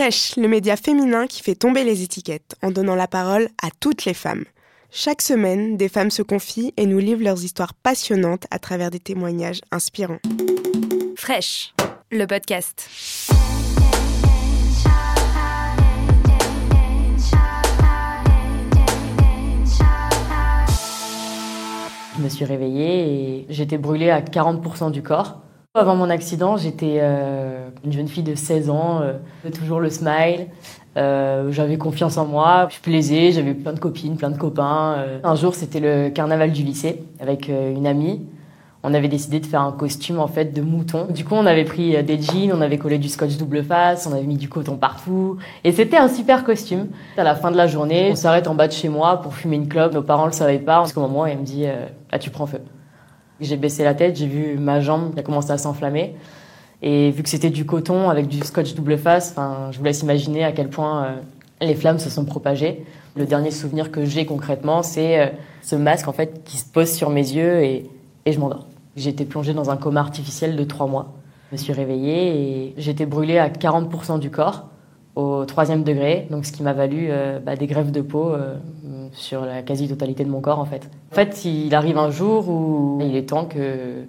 Fresh, le média féminin qui fait tomber les étiquettes en donnant la parole à toutes les femmes. Chaque semaine, des femmes se confient et nous livrent leurs histoires passionnantes à travers des témoignages inspirants. Fresh, le podcast. Je me suis réveillée et j'étais brûlée à 40% du corps. Avant mon accident, j'étais euh, une jeune fille de 16 ans, euh, toujours le smile. Euh, j'avais confiance en moi, je plaisais, j'avais plein de copines, plein de copains. Euh. Un jour, c'était le carnaval du lycée avec euh, une amie. On avait décidé de faire un costume en fait de mouton. Du coup, on avait pris des jeans, on avait collé du scotch double face, on avait mis du coton partout, et c'était un super costume. À la fin de la journée, on s'arrête en bas de chez moi pour fumer une clope. Nos parents le savaient pas, parce qu'au moment, elle me dit "Ah, tu prends feu." J'ai baissé la tête, j'ai vu ma jambe qui a commencé à s'enflammer. Et vu que c'était du coton avec du scotch double face, je vous laisse imaginer à quel point euh, les flammes se sont propagées. Le dernier souvenir que j'ai concrètement, c'est euh, ce masque en fait qui se pose sur mes yeux et, et je m'endors. J'étais plongée dans un coma artificiel de trois mois. Je me suis réveillée et j'étais brûlée à 40% du corps au troisième degré, donc ce qui m'a valu euh, bah, des grèves de peau sur la quasi-totalité de mon corps en fait. En fait, il arrive un jour où il est temps que,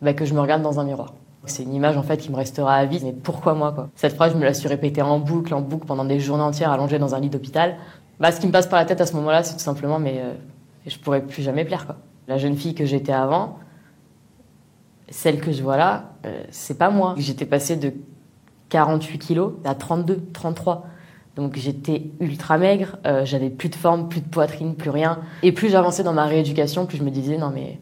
bah, que je me regarde dans un miroir. C'est une image en fait qui me restera à vie. Mais pourquoi moi quoi? Cette phrase, je me la suis répétée en boucle, en boucle pendant des journées entières allongée dans un lit d'hôpital. Bah, ce qui me passe par la tête à ce moment-là, c'est tout simplement, mais euh, je pourrais plus jamais plaire quoi. La jeune fille que j'étais avant, celle que je vois là, euh, c'est pas moi. J'étais passée de 48 kilos à 32, 33. Donc j'étais ultra maigre, euh, j'avais plus de forme, plus de poitrine, plus rien. Et plus j'avançais dans ma rééducation, plus je me disais non mais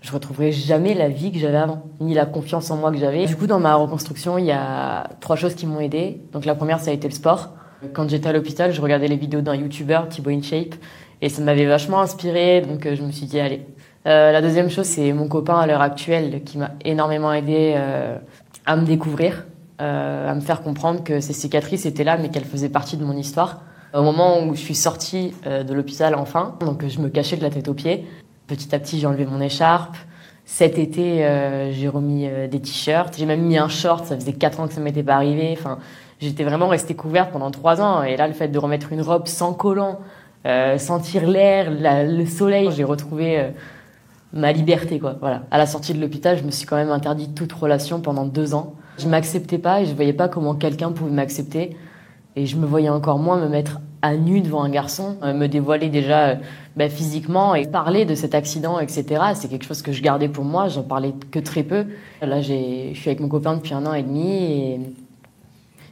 je retrouverai jamais la vie que j'avais avant, ni la confiance en moi que j'avais. Du coup, dans ma reconstruction, il y a trois choses qui m'ont aidé. Donc la première, ça a été le sport. Quand j'étais à l'hôpital, je regardais les vidéos d'un YouTuber, Thibaut InShape, et ça m'avait vachement inspiré. Donc euh, je me suis dit, allez. Euh, la deuxième chose, c'est mon copain à l'heure actuelle qui m'a énormément aidé à me découvrir, euh, à me faire comprendre que ces cicatrices étaient là, mais qu'elles faisaient partie de mon histoire. Au moment où je suis sortie euh, de l'hôpital enfin, donc je me cachais de la tête aux pieds, Petit à petit, j'ai enlevé mon écharpe. Cet été, euh, j'ai remis des t-shirts. J'ai même mis un short. Ça faisait quatre ans que ça m'était pas arrivé. Enfin, j'étais vraiment restée couverte pendant trois ans. Et là, le fait de remettre une robe sans collant, sentir l'air, le soleil, j'ai retrouvé ma liberté. Voilà. À la sortie de l'hôpital, je me suis quand même interdit toute relation pendant deux ans. Je m'acceptais pas et je voyais pas comment quelqu'un pouvait m'accepter. Et je me voyais encore moins me mettre à nu devant un garçon, euh, me dévoiler déjà euh, bah, physiquement et parler de cet accident, etc. C'est quelque chose que je gardais pour moi, j'en parlais que très peu. Là, je suis avec mon copain depuis un an et demi et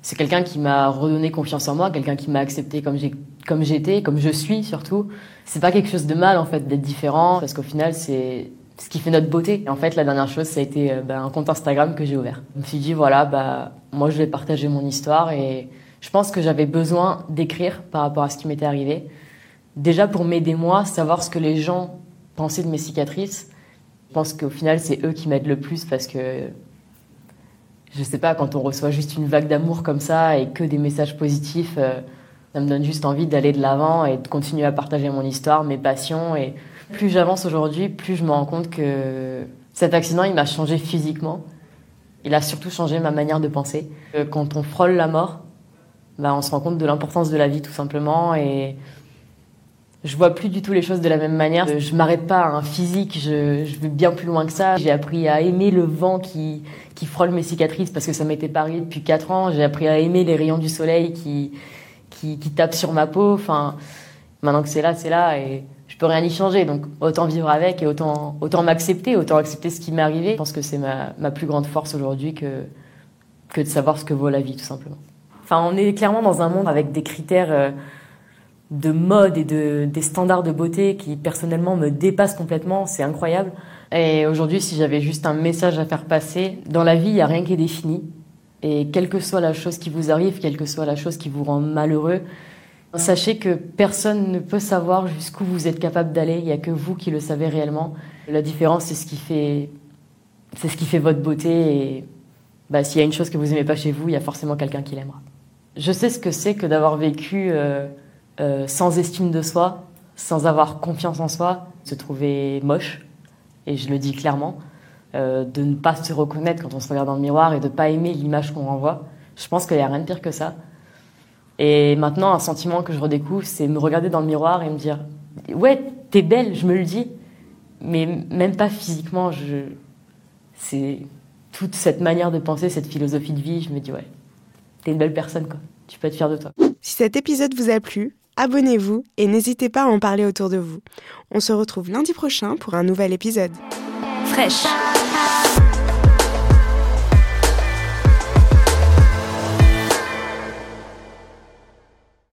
c'est quelqu'un qui m'a redonné confiance en moi, quelqu'un qui m'a accepté comme j'ai comme j'étais, comme je suis surtout. C'est pas quelque chose de mal en fait d'être différent parce qu'au final c'est ce qui fait notre beauté. En fait, la dernière chose, ça a été euh, bah, un compte Instagram que j'ai ouvert. Je me suis dit voilà, bah moi je vais partager mon histoire et je pense que j'avais besoin d'écrire par rapport à ce qui m'était arrivé. Déjà pour m'aider moi, savoir ce que les gens pensaient de mes cicatrices. Je pense qu'au final, c'est eux qui m'aident le plus parce que je sais pas, quand on reçoit juste une vague d'amour comme ça et que des messages positifs, euh, ça me donne juste envie d'aller de l'avant et de continuer à partager mon histoire, mes passions. Et plus j'avance aujourd'hui, plus je me rends compte que cet accident, il m'a changé physiquement. Il a surtout changé ma manière de penser. Euh, quand on frôle la mort, bah, on se rend compte de l'importance de la vie tout simplement et je vois plus du tout les choses de la même manière. Je m'arrête pas à un physique, je, vais bien plus loin que ça. J'ai appris à aimer le vent qui, qui frôle mes cicatrices parce que ça m'était pas arrivé depuis quatre ans. J'ai appris à aimer les rayons du soleil qui, qui, qui tapent sur ma peau. Enfin, maintenant que c'est là, c'est là et peux rien y changer. Donc autant vivre avec et autant, autant m'accepter, autant accepter ce qui m'est arrivé. Je pense que c'est ma, ma plus grande force aujourd'hui que, que de savoir ce que vaut la vie tout simplement. Enfin, on est clairement dans un monde avec des critères euh, de mode et de, des standards de beauté qui personnellement me dépassent complètement. C'est incroyable. Et aujourd'hui, si j'avais juste un message à faire passer, dans la vie, il n'y a rien qui est défini. Et quelle que soit la chose qui vous arrive, quelle que soit la chose qui vous rend malheureux, sachez que personne ne peut savoir jusqu'où vous êtes capable d'aller. Il n'y a que vous qui le savez réellement. La différence, c'est ce qui fait, c'est ce qui fait votre beauté. Et bah, s'il y a une chose que vous aimez pas chez vous, il y a forcément quelqu'un qui l'aimera. Je sais ce que c'est que d'avoir vécu euh, euh, sans estime de soi, sans avoir confiance en soi, se trouver moche, et je le dis clairement, euh, de ne pas se reconnaître quand on se regarde dans le miroir et de ne pas aimer l'image qu'on renvoie. Je pense qu'il n'y a rien de pire que ça. Et maintenant, un sentiment que je redécouvre, c'est me regarder dans le miroir et me dire Ouais, t'es belle, je me le dis. Mais même pas physiquement, je... c'est toute cette manière de penser, cette philosophie de vie. Je me dis Ouais, t'es une belle personne, quoi. Tu peux être fier de toi. Si cet épisode vous a plu, abonnez-vous et n'hésitez pas à en parler autour de vous. On se retrouve lundi prochain pour un nouvel épisode. Fraîche.